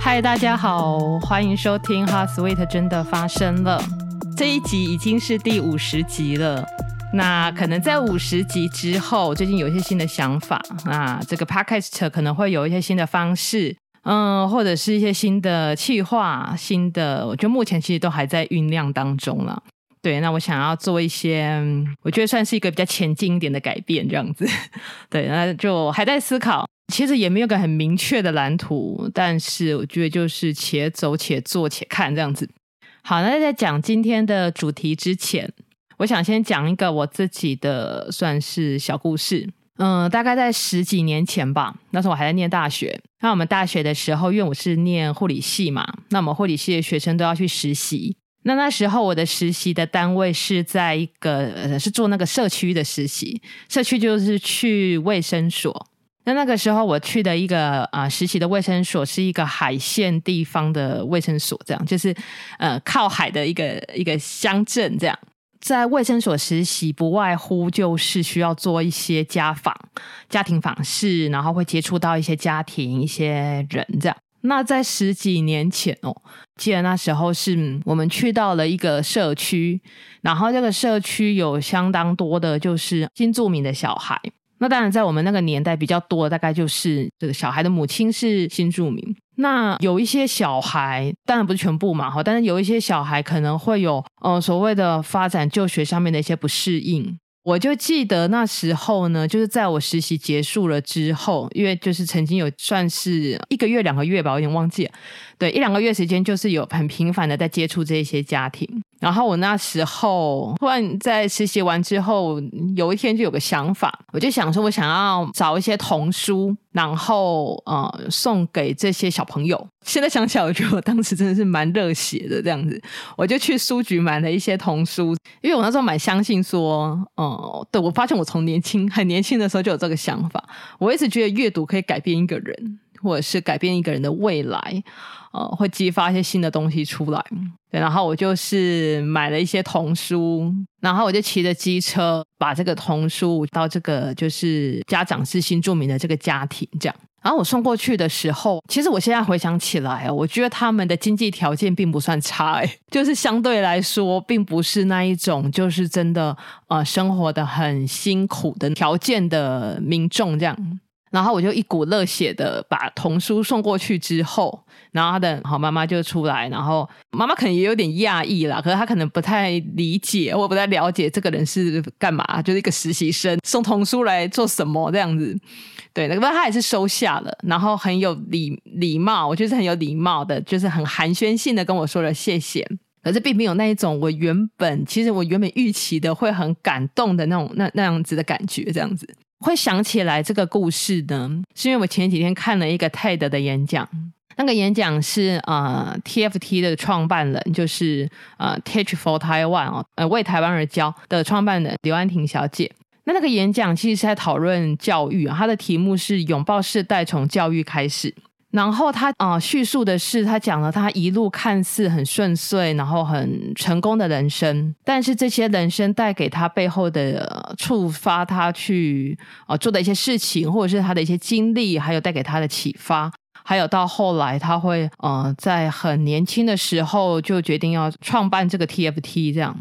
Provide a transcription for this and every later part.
嗨，大家好，欢迎收听《Heart Sweet 真的发生了》这一集已经是第五十集了。那可能在五十集之后，最近有一些新的想法，那这个 Podcast 可能会有一些新的方式，嗯，或者是一些新的企划，新的，我觉得目前其实都还在酝酿当中了。对，那我想要做一些，我觉得算是一个比较前进一点的改变，这样子。对，那就还在思考，其实也没有个很明确的蓝图，但是我觉得就是且走且做且看这样子。好，那在讲今天的主题之前，我想先讲一个我自己的算是小故事。嗯，大概在十几年前吧，那时候我还在念大学。那我们大学的时候，因为我是念护理系嘛，那我们护理系的学生都要去实习。那那时候我的实习的单位是在一个呃，是做那个社区的实习，社区就是去卫生所。那那个时候我去的一个啊、实习的卫生所是一个海线地方的卫生所，这样就是呃靠海的一个一个乡镇。这样在卫生所实习，不外乎就是需要做一些家访、家庭访视，然后会接触到一些家庭、一些人这样。那在十几年前哦，记得那时候是我们去到了一个社区，然后这个社区有相当多的就是新住民的小孩。那当然，在我们那个年代比较多，大概就是这个小孩的母亲是新住民。那有一些小孩，当然不是全部嘛，哈，但是有一些小孩可能会有呃所谓的发展就学上面的一些不适应。我就记得那时候呢，就是在我实习结束了之后，因为就是曾经有算是一个月、两个月吧，我有点忘记了。对，一两个月时间，就是有很频繁的在接触这些家庭。然后我那时候突然在实习完之后，有一天就有个想法，我就想说，我想要找一些童书。然后呃，送给这些小朋友。现在想起来，我觉得我当时真的是蛮热血的这样子。我就去书局买了一些童书，因为我那时候蛮相信说，哦、呃，对，我发现我从年轻很年轻的时候就有这个想法。我一直觉得阅读可以改变一个人，或者是改变一个人的未来，呃，会激发一些新的东西出来。对，然后我就是买了一些童书，然后我就骑着机车把这个童书到这个就是家长是新住民的这个家庭这样，然后我送过去的时候，其实我现在回想起来，我觉得他们的经济条件并不算差，就是相对来说，并不是那一种就是真的呃生活的很辛苦的条件的民众这样。然后我就一股热血的把童书送过去之后，然后他的好妈妈就出来，然后妈妈可能也有点讶异啦，可是她可能不太理解，我不太了解这个人是干嘛，就是一个实习生送童书来做什么这样子。对，那个他也是收下了，然后很有礼礼貌，我觉得很有礼貌的，就是很寒暄性的跟我说了谢谢，可是并没有那一种我原本其实我原本预期的会很感动的那种那那样子的感觉，这样子。会想起来这个故事呢，是因为我前几天看了一个 TED 的演讲，那个演讲是呃 TFT 的创办人，就是呃 Teach for Taiwan 哦，呃为台湾而教的创办人刘安婷小姐。那那个演讲其实是在讨论教育啊，它的题目是拥抱世代从教育开始。然后他啊、叙述的是，他讲了他一路看似很顺遂，然后很成功的人生，但是这些人生带给他背后的、呃、触发，他去啊、做的一些事情，或者是他的一些经历，还有带给他的启发，还有到后来他会呃在很年轻的时候就决定要创办这个 TFT，这样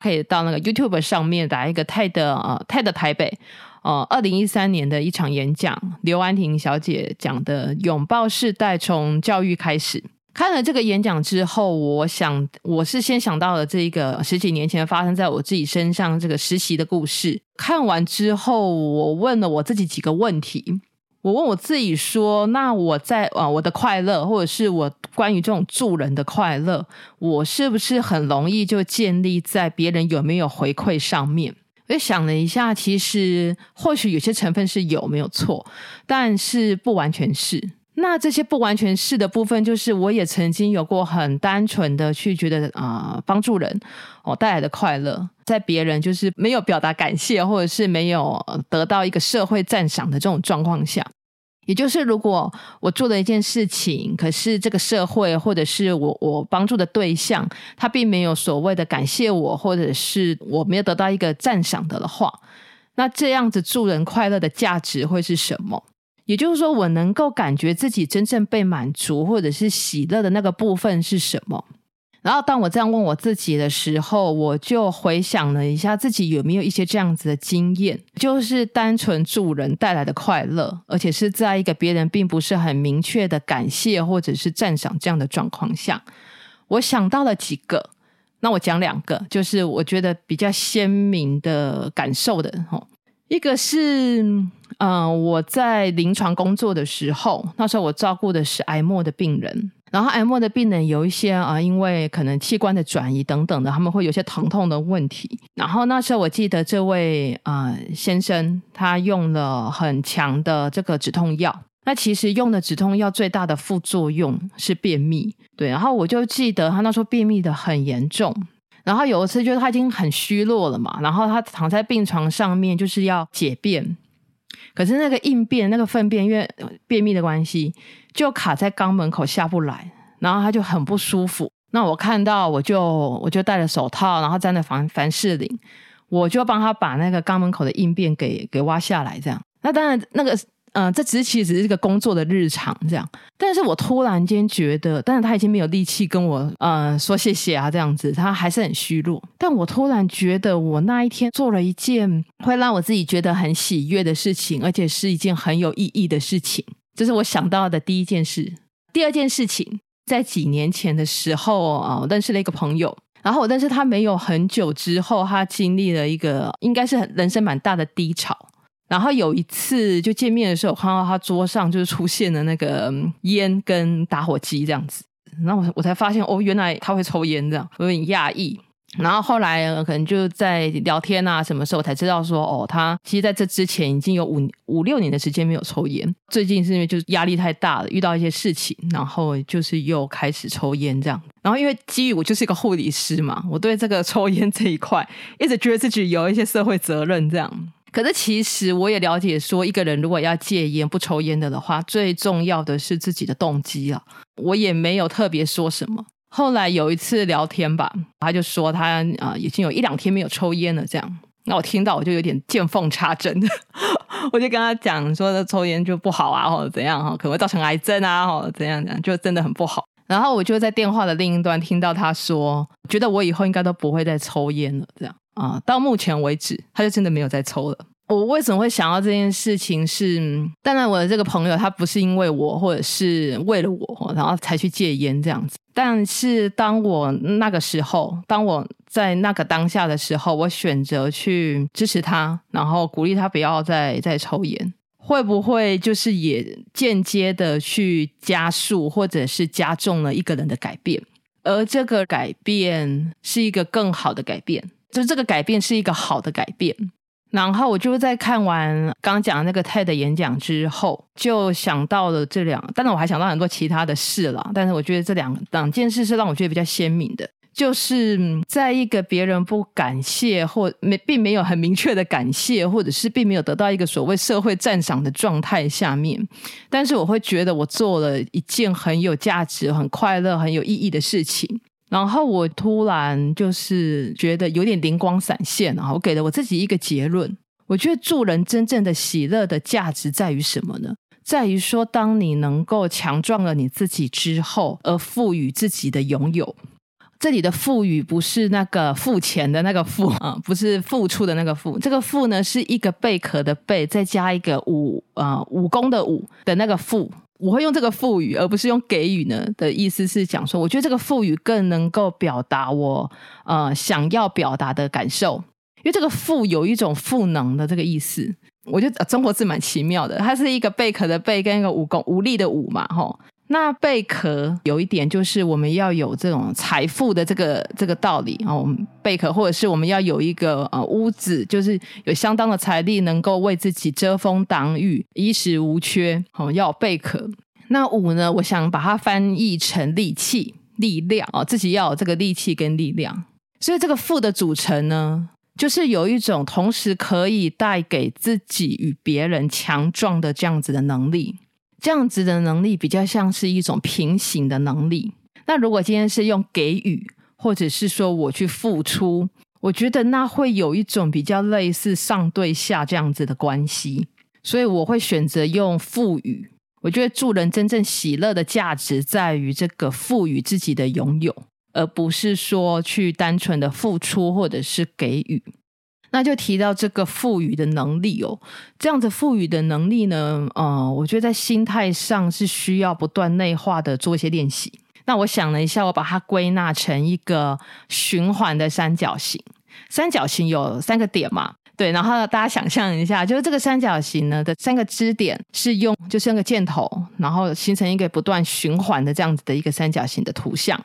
可以到那个 YouTube 上面打一个 TED 啊、呃、TED 台北。呃，二零一三年的一场演讲，刘安婷小姐讲的“拥抱世代，从教育开始”。看了这个演讲之后，我想我是先想到了这个十几年前发生在我自己身上这个实习的故事。看完之后，我问了我自己几个问题。我问我自己说：“那我在啊，我的快乐，或者是我关于这种助人的快乐，我是不是很容易就建立在别人有没有回馈上面？”我想了一下，其实或许有些成分是有没有错，但是不完全是。那这些不完全是的部分，就是我也曾经有过很单纯的去觉得啊、呃，帮助人哦带来的快乐，在别人就是没有表达感谢，或者是没有得到一个社会赞赏的这种状况下。也就是，如果我做了一件事情，可是这个社会或者是我我帮助的对象，他并没有所谓的感谢我，或者是我没有得到一个赞赏的的话，那这样子助人快乐的价值会是什么？也就是说，我能够感觉自己真正被满足或者是喜乐的那个部分是什么？然后当我这样问我自己的时候，我就回想了一下自己有没有一些这样子的经验，就是单纯助人带来的快乐，而且是在一个别人并不是很明确的感谢或者是赞赏这样的状况下，我想到了几个。那我讲两个，就是我觉得比较鲜明的感受的吼，一个是嗯、我在临床工作的时候，那时候我照顾的是癌末的病人。然后癌末的病人有一些啊，因为可能器官的转移等等的，他们会有些疼痛的问题。然后那时候我记得这位啊、先生，他用了很强的这个止痛药。那其实用的止痛药最大的副作用是便秘，对。然后我就记得他那时候便秘的很严重。然后有一次就是他已经很虚弱了嘛，然后他躺在病床上面就是要解便。可是那个硬便，那个粪便，因为便秘的关系，就卡在肛门口下不来，然后他就很不舒服。那我看到，我就我就戴了手套，然后沾了凡凡士林，我就帮他把那个肛门口的硬便给给挖下来，这样。那当然那个。嗯、呃，这只是其实只是一个工作的日常这样，但是我突然间觉得，但是他已经没有力气跟我呃说谢谢啊这样子，他还是很虚弱。但我突然觉得，我那一天做了一件会让我自己觉得很喜悦的事情，而且是一件很有意义的事情。这是我想到的第一件事。第二件事情，在几年前的时候啊，我认识了一个朋友，然后但是他没有很久之后，他经历了一个应该是人生蛮大的低潮。然后有一次就见面的时候，我看到他桌上就是出现了那个烟跟打火机这样子，然后我我才发现哦，原来他会抽烟这样，有点讶异。然后后来可能就在聊天啊，什么时候才知道说哦，他其实在这之前已经有五五六年的时间没有抽烟，最近是因为就是压力太大了，遇到一些事情，然后就是又开始抽烟这样。然后因为基于我就是一个护理师嘛，我对这个抽烟这一块一直觉得自己有一些社会责任这样。可是其实我也了解，说一个人如果要戒烟不抽烟的的话，最重要的是自己的动机啊。我也没有特别说什么。后来有一次聊天吧，他就说他啊、已经有一两天没有抽烟了，这样。那我听到我就有点见缝插针，我就跟他讲说，抽烟就不好啊，或者怎样哈，可能会造成癌症啊，或者怎样怎样，就真的很不好。然后我就在电话的另一端听到他说，觉得我以后应该都不会再抽烟了，这样。啊，到目前为止，他就真的没有再抽了。我为什么会想到这件事情是？当然，我的这个朋友他不是因为我，或者是为了我，然后才去戒烟这样子。但是，当我那个时候，当我在那个当下的时候，我选择去支持他，然后鼓励他不要再再抽烟，会不会就是也间接的去加速或者是加重了一个人的改变？而这个改变是一个更好的改变。就这个改变是一个好的改变，然后我就在看完刚刚讲的那个 TED 演讲之后，就想到了这两，当然我还想到很多其他的事了，但是我觉得这两两件事是让我觉得比较鲜明的，就是在一个别人不感谢或没并没有很明确的感谢，或者是并没有得到一个所谓社会赞赏的状态下面，但是我会觉得我做了一件很有价值、很快乐、很有意义的事情。然后我突然就是觉得有点灵光闪现，然后我给了我自己一个结论。我觉得助人真正的喜乐的价值在于什么呢？在于说，当你能够强壮了你自己之后，而赋予自己的拥有。这里的赋予不是那个付钱的那个付啊，不是付出的那个付。这个付呢，是一个贝壳的贝，再加一个武啊武功的武的那个付。我会用这个赋予，而不是用给予呢的意思是讲说，我觉得这个赋予更能够表达我呃想要表达的感受，因为这个赋有一种赋能的这个意思。我觉得中国字蛮奇妙的，它是一个贝壳的贝跟一个武功武力的武嘛，吼。那贝壳有一点就是我们要有这种财富的这个这个道理啊，我们贝壳或者是我们要有一个呃屋子，就是有相当的财力能够为自己遮风挡雨，衣食无缺。好，要贝壳。那五呢，我想把它翻译成力气、力量啊，自己要有这个力气跟力量。所以这个富的组成呢，就是有一种同时可以带给自己与别人强壮的这样子的能力。这样子的能力比较像是一种平行的能力。那如果今天是用给予，或者是说我去付出，我觉得那会有一种比较类似上对下这样子的关系。所以我会选择用赋予。我觉得助人真正喜乐的价值在于这个赋予自己的拥有，而不是说去单纯的付出或者是给予。那就提到这个赋予的能力哦，这样子赋予的能力呢，呃，我觉得在心态上是需要不断内化的做一些练习。那我想了一下，我把它归纳成一个循环的三角形。三角形有三个点嘛？对，然后大家想象一下，就是这个三角形呢的三个支点是用就是那个箭头，然后形成一个不断循环的这样子的一个三角形的图像。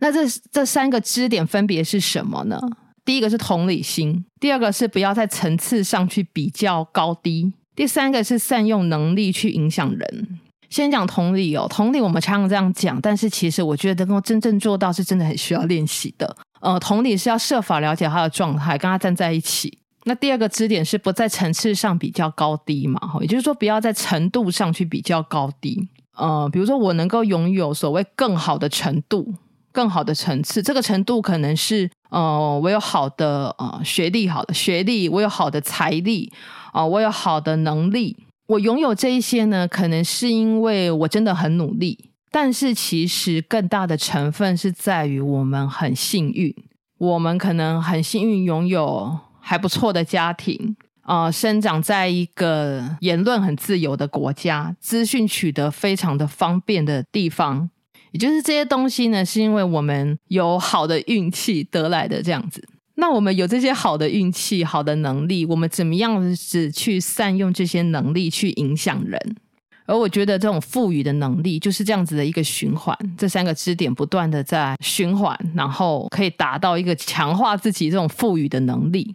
那这这三个支点分别是什么呢？第一个是同理心，第二个是不要在层次上去比较高低，第三个是善用能力去影响人。先讲同理哦，同理我们常常这样讲，但是其实我觉得能够真正做到是真的很需要练习的。呃，同理是要设法了解他的状态，跟他站在一起。那第二个支点是不在层次上比较高低嘛，哈也就是说不要在程度上去比较高低。呃，比如说我能够拥有所谓更好的程度、更好的层次，这个程度可能是呃我有好的呃学历，好的学历，我有好的财力啊、我有好的能力，我拥有这一些呢，可能是因为我真的很努力，但是其实更大的成分是在于我们很幸运，我们可能很幸运拥有。还不错的家庭，呃，生长在一个言论很自由的国家，资讯取得非常的方便的地方，就是这些东西呢，是因为我们有好的运气得来的这样子。那我们有这些好的运气、好的能力，我们怎么样子去善用这些能力去影响人？而我觉得这种赋予的能力就是这样子的一个循环，这三个支点不断的在循环，然后可以达到一个强化自己这种赋予的能力。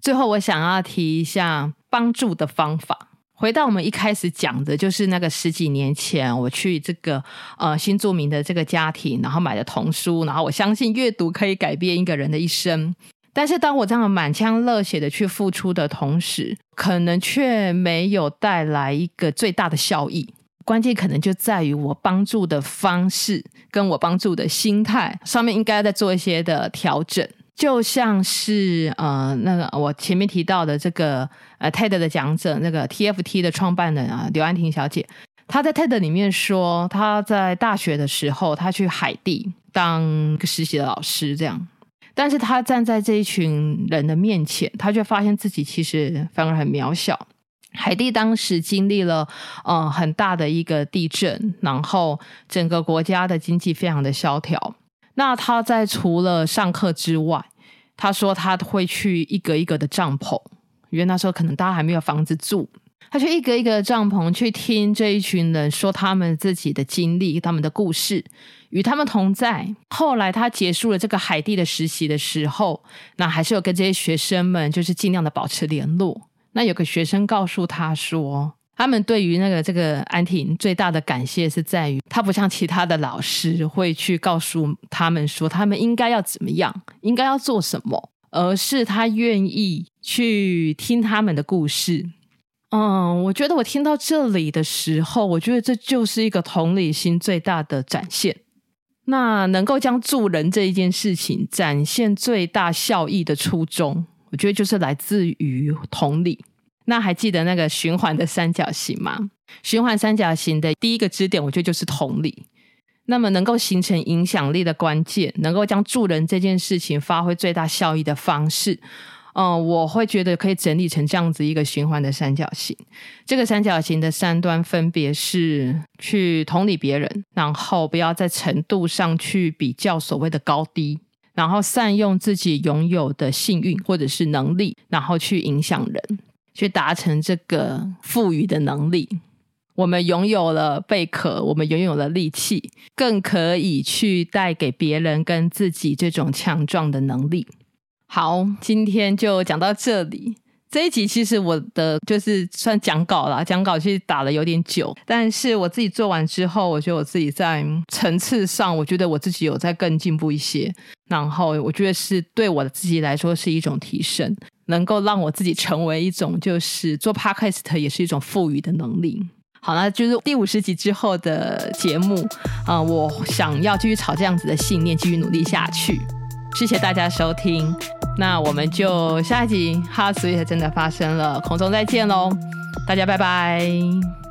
最后，我想要提一下帮助的方法。回到我们一开始讲的，就是那个十几年前我去这个呃新住民的这个家庭，然后买的童书，然后我相信阅读可以改变一个人的一生。但是当我这样满腔热血的去付出的同时，可能却没有带来一个最大的效益。关键可能就在于我帮助的方式跟我帮助的心态上面，应该再做一些的调整。就像是呃，那个我前面提到的这个呃 TED 的讲者，那个 TFT 的创办人啊，刘安婷小姐，她在 TED 里面说，她在大学的时候，她去海地当个实习的老师，这样，但是她站在这一群人的面前，她却发现自己其实反而很渺小。海地当时经历了呃很大的一个地震，然后整个国家的经济非常的萧条。那他在除了上课之外，他说他会去一个一个的帐篷，因为那时候可能大家还没有房子住，他去一个一个的帐篷去听这一群人说他们自己的经历、他们的故事，与他们同在。后来他结束了这个海地的实习的时候，那还是有跟这些学生们就是尽量的保持联络。那有个学生告诉他说。他们对于那个这个安婷最大的感谢是在于，他不像其他的老师会去告诉他们说他们应该要怎么样，应该要做什么，而是他愿意去听他们的故事。嗯，我觉得我听到这里的时候，我觉得这就是一个同理心最大的展现。那能够将助人这一件事情展现最大效益的初衷，我觉得就是来自于同理。那还记得那个循环的三角形吗？循环三角形的第一个支点，我觉得就是同理。那么能够形成影响力的关键，能够将助人这件事情发挥最大效益的方式，嗯、我会觉得可以整理成这样子一个循环的三角形。这个三角形的三端分别是去同理别人，然后不要在程度上去比较所谓的高低，然后善用自己拥有的幸运或者是能力，然后去影响人。去达成这个赋予的能力，我们拥有了贝壳，我们拥有了力气，更可以去带给别人跟自己这种强壮的能力。好，今天就讲到这里。这一集其实我的就是算讲稿啦，讲稿其实打了有点久，但是我自己做完之后，我觉得我自己在层次上，我觉得我自己有在更进步一些。然后我觉得是对我自己来说是一种提升。能够让我自己成为一种，就是做 podcast 也是一种赋予的能力。好，那就是第五十集之后的节目啊、我想要继续朝这样子的信念继续努力下去。谢谢大家收听。那我们就下一集《哈，所以才》真的发生了，空中再见喽，大家拜拜。